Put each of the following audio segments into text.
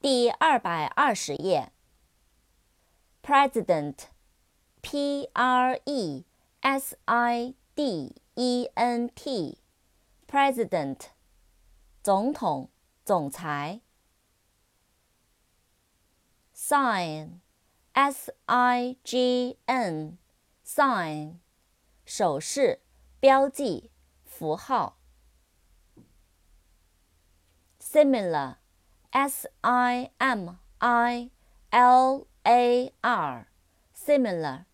第二百二十页。President，P R E S I D E N T，President，总统、总裁。Sign，S I G N，Sign，手势、标记、符号。Similar。S I M I L A R，similar，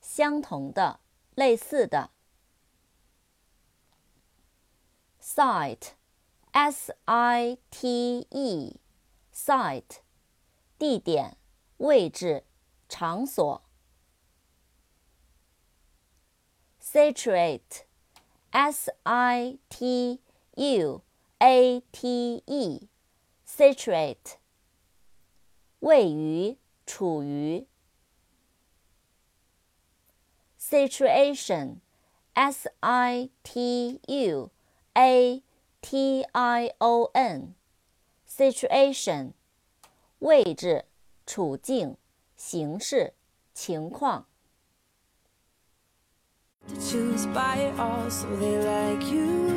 相同的，类似的。Site，S I T E，site，地点、位置、场所。Situate，S I T U A T E。Situate，位于，处于。Situation，S I T U A T I O N，Situation，位置，处境，形式，情况。To choose by all, so they like you?